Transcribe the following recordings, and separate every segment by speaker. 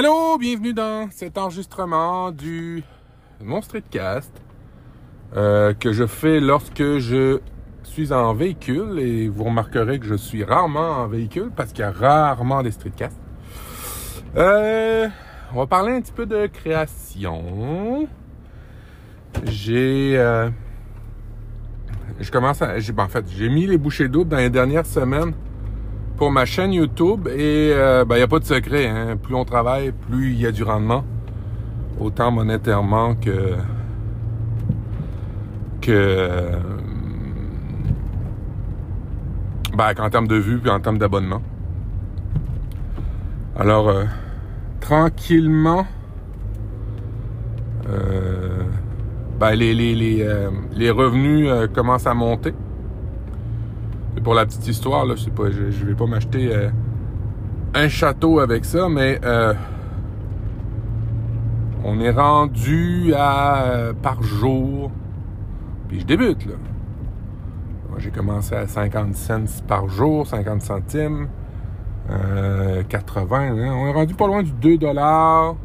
Speaker 1: Allô, bienvenue dans cet enregistrement du Mon Streetcast euh, que je fais lorsque je suis en véhicule et vous remarquerez que je suis rarement en véhicule parce qu'il y a rarement des streetcasts. Euh, on va parler un petit peu de création. J'ai euh, je commence à j'ai ben, en fait, j'ai mis les bouchées doubles dans les dernières semaines pour ma chaîne YouTube et il ben, n'y a pas de secret. Hein. Plus on travaille, plus il y a du rendement. Autant monétairement que que ben, qu'en termes de vues puis en termes d'abonnement. Alors euh, tranquillement euh, ben, les, les, les, euh, les revenus commencent à monter pour la petite histoire, là, je je, vais pas m'acheter euh, un château avec ça, mais euh, on est rendu à euh, par jour. Puis je débute là. J'ai commencé à 50 cents par jour, 50 centimes, 80. Hein. On est rendu pas loin du 2 dollars,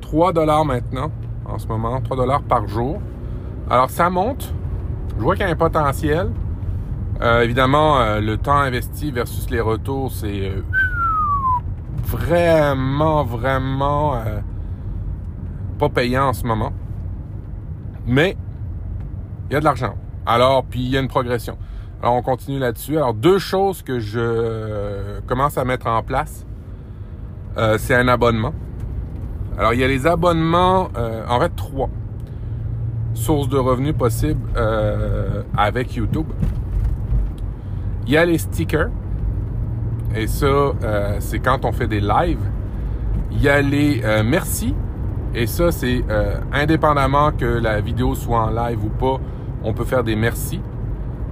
Speaker 1: 3 dollars maintenant en ce moment, 3 dollars par jour. Alors ça monte. Je vois qu'il y a un potentiel. Euh, évidemment, euh, le temps investi versus les retours, c'est euh, vraiment, vraiment pas payant en ce moment. Mais il y a de l'argent. Alors, puis il y a une progression. Alors, on continue là-dessus. Alors, deux choses que je commence à mettre en place, c'est un abonnement. Alors, il y a les abonnements, en fait, trois sources de revenus possibles avec YouTube. Il y a les stickers. Et ça, euh, c'est quand on fait des lives. Il y a les euh, merci. Et ça, c'est euh, indépendamment que la vidéo soit en live ou pas, on peut faire des merci.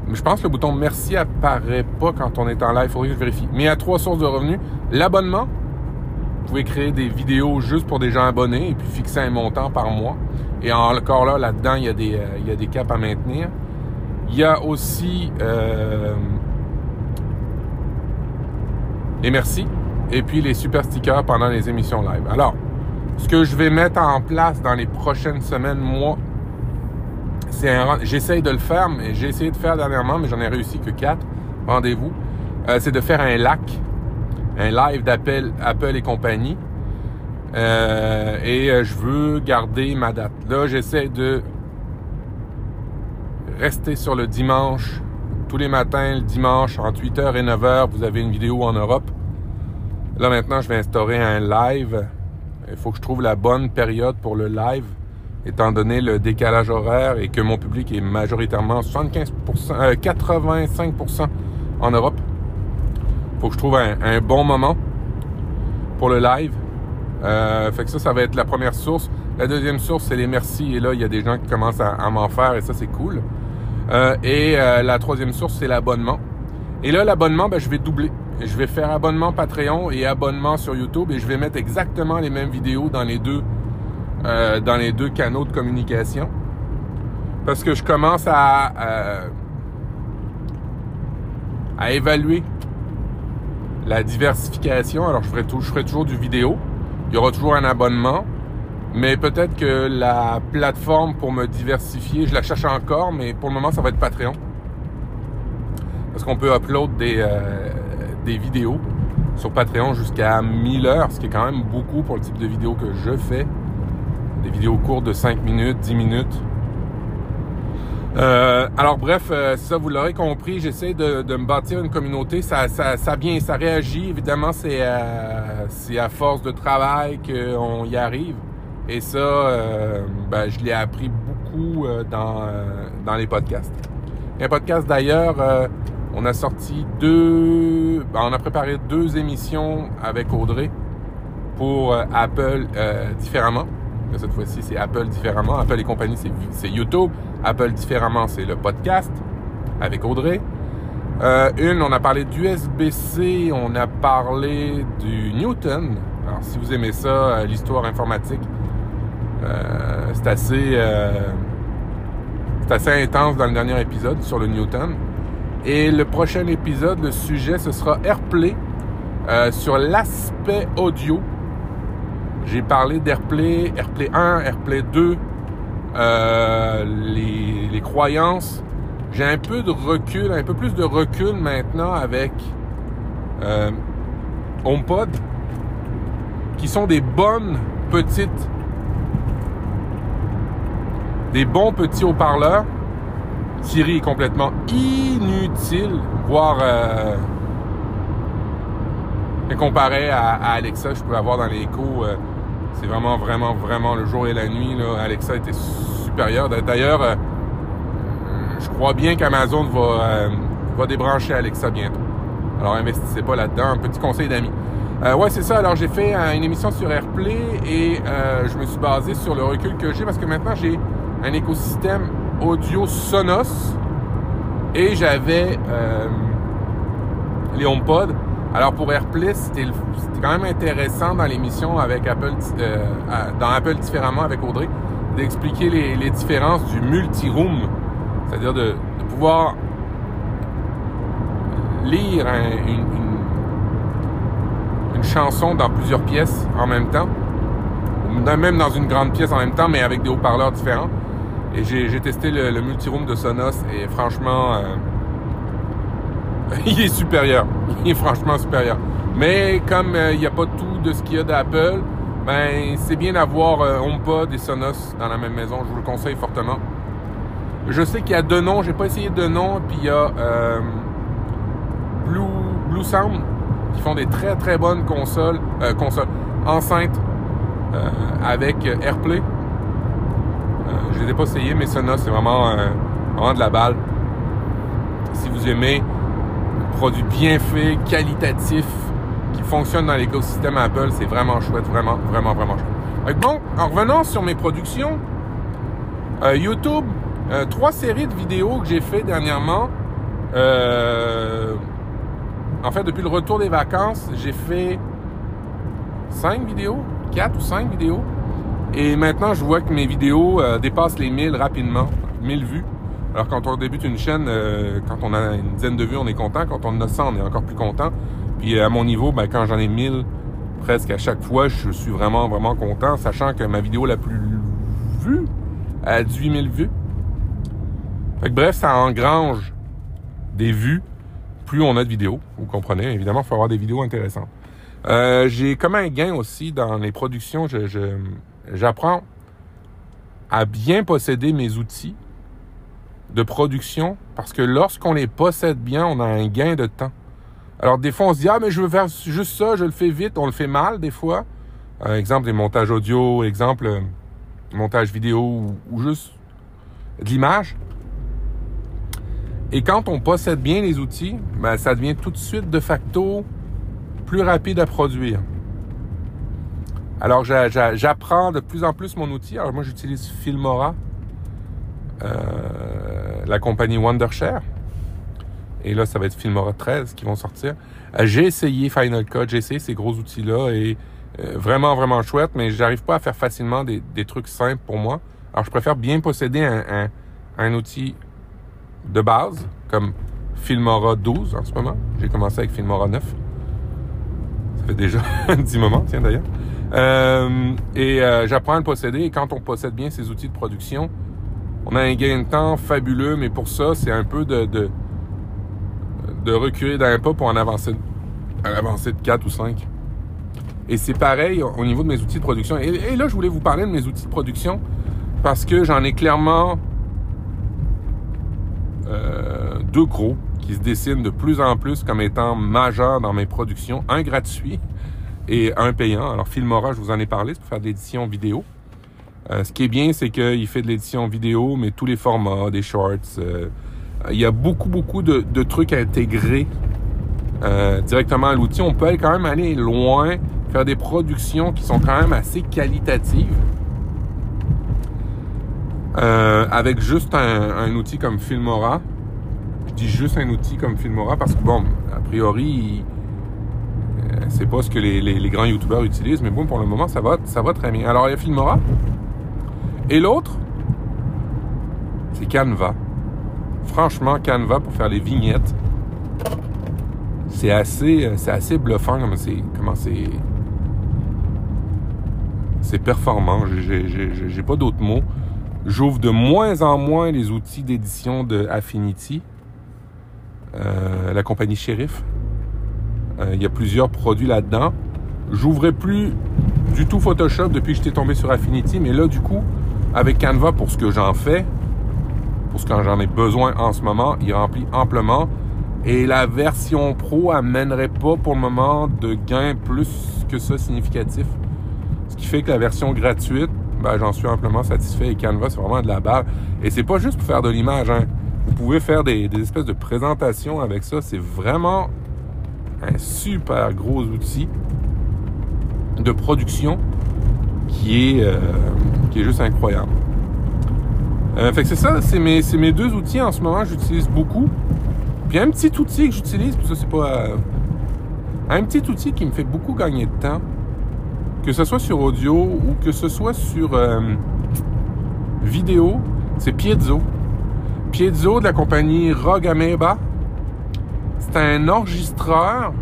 Speaker 1: Mais je pense que le bouton merci apparaît pas quand on est en live. Il faudrait que je vérifie. Mais il y a trois sources de revenus. L'abonnement. Vous pouvez créer des vidéos juste pour des gens abonnés et puis fixer un montant par mois. Et encore là, là-dedans, il y a des, il y a des caps à maintenir. Il y a aussi et merci. Et puis les super stickers pendant les émissions live. Alors, ce que je vais mettre en place dans les prochaines semaines, moi, c'est un... J'essaye de le faire, mais j'ai essayé de faire dernièrement, mais j'en ai réussi que quatre. Rendez-vous. Euh, c'est de faire un lac, un live d'appel Apple et compagnie. Euh, et euh, je veux garder ma date. Là, j'essaie de rester sur le dimanche tous les matins, le dimanche, entre 8h et 9h, vous avez une vidéo en Europe. Là, maintenant, je vais instaurer un live. Il faut que je trouve la bonne période pour le live, étant donné le décalage horaire et que mon public est majoritairement 75%, 85% euh, en Europe. Il faut que je trouve un, bon moment pour le live. Euh, fait que ça, ça va être la première source. La deuxième source, c'est les merci. Et là, il y a des gens qui commencent à m'en faire et ça, c'est cool. Euh, et euh, la troisième source, c'est l'abonnement. Et là, l'abonnement, ben, je vais doubler. Je vais faire abonnement Patreon et abonnement sur YouTube et je vais mettre exactement les mêmes vidéos dans les deux, euh, dans les deux canaux de communication. Parce que je commence à, évaluer la diversification. Alors, je ferai toujours du vidéo. Il y aura toujours un abonnement. Mais peut-être que la plateforme pour me diversifier, je la cherche encore, mais pour le moment, ça va être Patreon. Parce qu'on peut upload des, euh, vidéos sur Patreon jusqu'à 1000 heures, ce qui est quand même beaucoup pour le type de vidéo que je fais. Des vidéos courtes de 5 minutes, 10 minutes. Euh, alors bref, euh, ça vous l'aurez compris, j'essaie de, me bâtir une communauté. Ça, ça, ça vient, ça réagit. Évidemment, c'est à force de travail qu'on y arrive. Et ça, euh, ben, je l'ai appris beaucoup euh, dans, euh, dans les podcasts. Un podcast d'ailleurs, on a sorti deux, ben, on a préparé deux émissions avec Audrey pour Apple différemment. Cette fois-ci, c'est Apple différemment. Apple et compagnie, c'est YouTube. Apple différemment, c'est le podcast avec Audrey. une, on a parlé d'USB-C, on a parlé du Newton. Alors, si vous aimez ça, l'histoire informatique, euh, c'est assez, euh, assez intense dans le dernier épisode sur le Newton. Et le prochain épisode, le sujet, ce sera AirPlay euh, sur l'aspect audio J'ai parlé d'Airplay, Airplay 1, Airplay 2, euh, les, les, croyances. J'ai un peu de recul, un peu plus de recul maintenant avec HomePod, qui sont des bonnes petites, des bons petits haut-parleurs. Siri est complètement inutile, voire euh, comparé à, Alexa, je pouvais avoir dans l'écho. Euh, c'est vraiment, vraiment, vraiment le jour et la nuit. Alexa était supérieur. D'ailleurs, euh, je crois bien qu'Amazon va, euh, va débrancher Alexa bientôt. Alors, investissez pas là-dedans. Un petit conseil d'amis. Ouais, c'est ça. Alors, j'ai fait une émission sur AirPlay et je me suis basé sur le recul que j'ai parce que maintenant, j'ai un écosystème audio Sonos et j'avais les HomePod alors pour AirPlay, c'était quand même intéressant dans l'émission avec Apple, euh, dans Apple différemment avec Audrey, d'expliquer les, différences du multi-room, c'est-à-dire de, pouvoir lire une, une, chanson dans plusieurs pièces en même temps, même dans une grande pièce en même temps, mais avec des haut-parleurs différents. Et j'ai testé le, multi-room de Sonos et franchement, euh, il est supérieur. Il est franchement supérieur. Mais comme euh, il n'y a pas tout de ce qu'il y a d'Apple, ben c'est bien d'avoir euh, HomePod et Sonos dans la même maison. Je vous le conseille fortement. Je sais qu'il y a deux noms. J'ai pas essayé deux noms. Puis il y a euh, Blue, Blue Sound qui font des très très bonnes consoles, consoles enceintes avec AirPlay. Je les ai pas essayés, mais Sonos c'est vraiment, vraiment de la balle. Si vous aimez produit bien fait, qualitatif, qui fonctionne dans l'écosystème Apple. C'est vraiment chouette, vraiment, vraiment, vraiment chouette. Donc, en revenant sur mes productions, euh, YouTube, euh, trois séries de vidéos que j'ai fait dernièrement. Euh, en fait, depuis le retour des vacances, j'ai fait cinq vidéos, quatre ou cinq vidéos. Et maintenant, je vois que mes vidéos dépassent les 1000 rapidement, 1000 vues. Alors quand on débute une chaîne, euh, quand on a une dizaine de vues, on est content. Quand on en a 100, on est encore plus content. Puis à mon niveau, ben, quand j'en ai 1000 presque à chaque fois, je suis vraiment, vraiment content, sachant que ma vidéo la plus vue a 18 000 vues. Fait que bref, ça engrange des vues plus on a de vidéos. Vous comprenez, évidemment, il faut avoir des vidéos intéressantes. Euh, j'ai comme un gain aussi dans les productions. J'apprends à bien posséder mes outils de production parce que lorsqu'on les possède bien, on a un gain de temps. Alors des fois on se dit ah mais je veux faire juste ça, je le fais vite, on le fait mal des fois. Exemple des montages audio, exemple euh, montage vidéo ou, juste de l'image. Et quand on possède bien les outils, ben, ça devient tout de suite de facto plus rapide à produire. Alors j'apprends de plus en plus mon outil. Alors moi j'utilise Filmora. Euh, la compagnie Wondershare. Et là, ça va être Filmora 13 qui vont sortir. Euh, j'ai essayé Final Cut, j'ai essayé ces gros outils-là et euh, vraiment, vraiment chouette, mais j'arrive pas à faire facilement des, trucs simples pour moi. Alors, je préfère bien posséder un, un, outil de base, comme Filmora 12 en ce moment. J'ai commencé avec Filmora 9. Ça fait déjà un petit moment, tiens d'ailleurs. Euh, et j'apprends à le posséder. Et quand on possède bien ces outils de production, on a un gain de temps fabuleux, mais pour ça, c'est un peu de, reculer d'un pas pour en avancer, avancer de 4 ou 5. Et c'est pareil au niveau de mes outils de production. Et, là, je voulais vous parler de mes outils de production parce que j'en ai clairement euh, deux gros qui se dessinent de plus en plus comme étant majeurs dans mes productions. Un gratuit et un payant. Alors, Filmora, je vous en ai parlé, c'est pour faire de l'édition vidéo. Euh, ce qui est bien, c'est qu'il fait de l'édition vidéo, mais tous les formats, des shorts. Euh, il y a beaucoup, beaucoup de, trucs à intégrer euh, directement à l'outil. On peut quand même aller loin, faire des productions qui sont quand même assez qualitatives. avec juste un, outil comme Filmora. Je dis juste un outil comme Filmora parce que, bon, a priori, c'est pas ce que les, grands youtubeurs utilisent, mais bon, pour le moment, ça va, ça va très bien. Alors, il y a Filmora. Et l'autre, c'est Canva. Franchement, Canva pour faire les vignettes, c'est assez, c'est assez bluffant comment c'est, comment c'est, c'est performant. J'ai pas d'autres mots. J'ouvre de moins en moins les outils d'édition de Affinity, euh, la compagnie Sheriff. Euh, il y a plusieurs produits là-dedans. J'ouvrais plus du tout Photoshop depuis que j'étais tombé sur Affinity, mais là, du coup, avec Canva, pour ce que j'en fais, pour ce que j'en ai besoin en ce moment, il remplit amplement. Et la version pro amènerait pas pour le moment de gain plus que ça significatif. Ce qui fait que la version gratuite, ben, j'en suis amplement satisfait. Et Canva, c'est vraiment de la barre. Et c'est pas juste pour faire de l'image. Hein. Vous pouvez faire des espèces de présentations avec ça. C'est vraiment un super gros outil de production qui est, euh, qui est juste incroyable. Euh, fait que c'est ça, c'est mes, deux outils en ce moment, j'utilise beaucoup. Puis un petit outil que j'utilise, puis ça c'est pas... Euh, un petit outil qui me fait beaucoup gagner de temps, que ce soit sur audio ou que ce soit sur vidéo, c'est Piezo. Piezo de la compagnie Rogue Ameba. C'est un enregistreur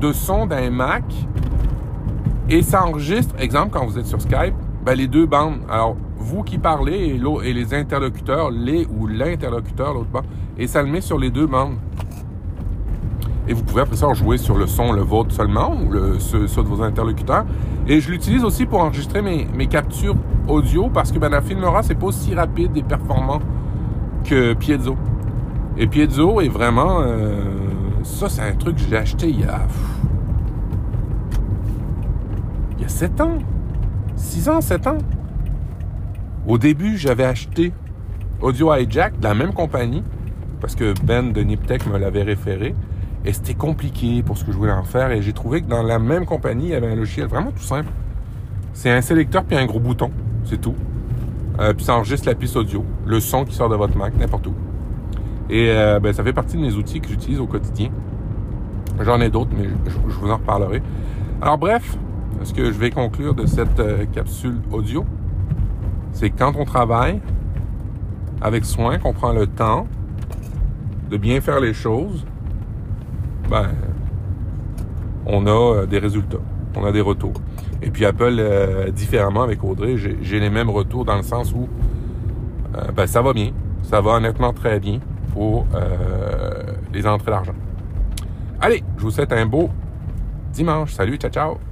Speaker 1: de son d'un Mac et ça enregistre, exemple, quand vous êtes sur Skype, ben, les deux bandes. Alors, vous qui parlez et, et les interlocuteurs, les ou l'interlocuteur, l'autre bande, et ça le met sur les deux bandes. Et vous pouvez après ça en jouer sur le son, le vôtre seulement, ou le, ceux, de vos interlocuteurs. Et je l'utilise aussi pour enregistrer mes, mes, captures audio parce que ben, la Filmora, c'est pas aussi rapide et performant que Piezo. Et Piezo est vraiment... Euh, ça, c'est un truc que j'ai acheté il y a... Il y a 7 ans. 6 ans, 7 ans. Au début, j'avais acheté Audio Hijack de la même compagnie parce que Ben de Niptech me l'avait référé. Et c'était compliqué pour ce que je voulais en faire. Et j'ai trouvé que dans la même compagnie, il y avait un logiciel vraiment tout simple. C'est un sélecteur puis un gros bouton. C'est tout. Euh, puis ça enregistre la piste audio, le son qui sort de votre Mac, n'importe où. Et euh, ben, ça fait partie de mes outils que j'utilise au quotidien. J'en ai d'autres, mais je, vous en reparlerai. Alors bref, ce que je vais conclure de cette euh, capsule audio, c'est quand on travaille avec soin, qu'on prend le temps de bien faire les choses, ben, on a euh, des résultats, on a des retours. Et puis Apple, différemment avec Audrey, j'ai les mêmes retours dans le sens où ben, ça va bien, ça va honnêtement très bien pour euh, les entrées d'argent. Allez, je vous souhaite un beau dimanche. Salut, ciao, ciao.